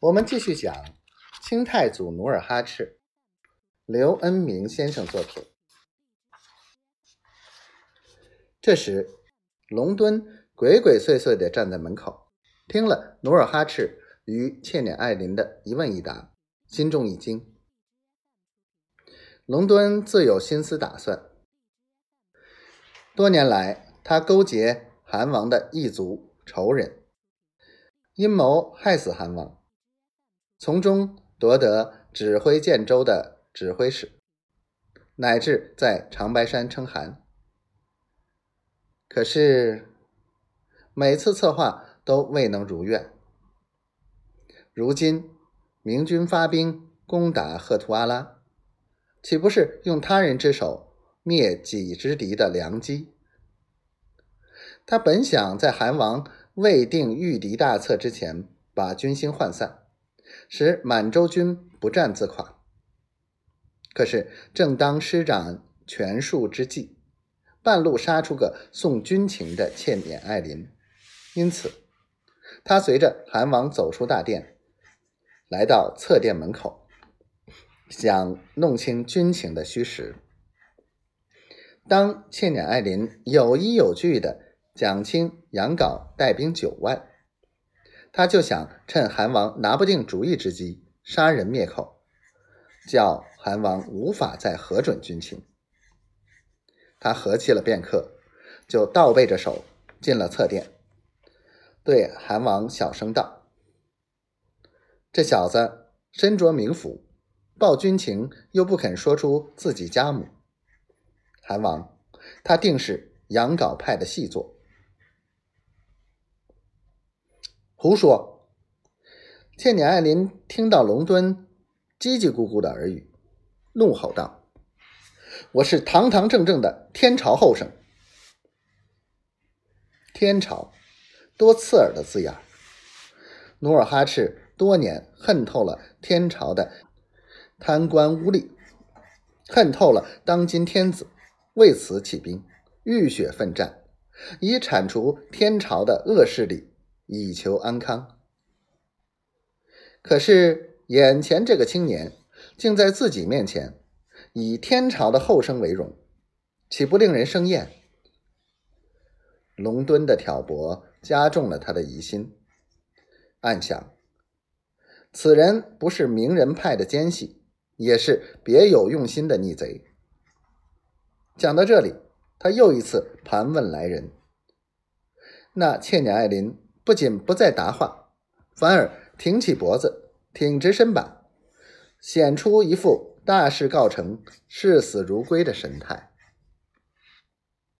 我们继续讲清太祖努尔哈赤，刘恩明先生作品。这时，龙敦鬼鬼祟祟地站在门口，听了努尔哈赤与妾辇爱琳的一问一答，心中一惊。龙敦自有心思打算，多年来他勾结韩王的异族仇人，阴谋害死韩王。从中夺得指挥建州的指挥使，乃至在长白山称汗。可是每次策划都未能如愿。如今明军发兵攻打赫图阿拉，岂不是用他人之手灭己之敌的良机？他本想在韩王未定御敌大策之前，把军心涣散。使满洲军不战自垮。可是，正当施展权术之际，半路杀出个送军情的倩辇爱琳，因此，他随着韩王走出大殿，来到侧殿门口，想弄清军情的虚实。当倩辇爱琳有依有据的讲清杨镐带兵九万。他就想趁韩王拿不定主意之机杀人灭口，叫韩王无法再核准军情。他和气了片刻，就倒背着手进了侧殿，对韩王小声道：“这小子身着名府，报军情又不肯说出自己家母。韩王，他定是杨镐派的细作。”胡说！倩辇爱琳听到龙敦叽叽咕咕的耳语，怒吼道：“我是堂堂正正的天朝后生。天朝，多刺耳的字眼！努尔哈赤多年恨透了天朝的贪官污吏，恨透了当今天子，为此起兵，浴血奋战，以铲除天朝的恶势力。”以求安康，可是眼前这个青年竟在自己面前以天朝的后生为荣，岂不令人生厌？龙敦的挑拨加重了他的疑心，暗想：此人不是名人派的奸细，也是别有用心的逆贼。讲到这里，他又一次盘问来人：“那倩女爱琳？”不仅不再答话，反而挺起脖子，挺直身板，显出一副大事告成、视死如归的神态。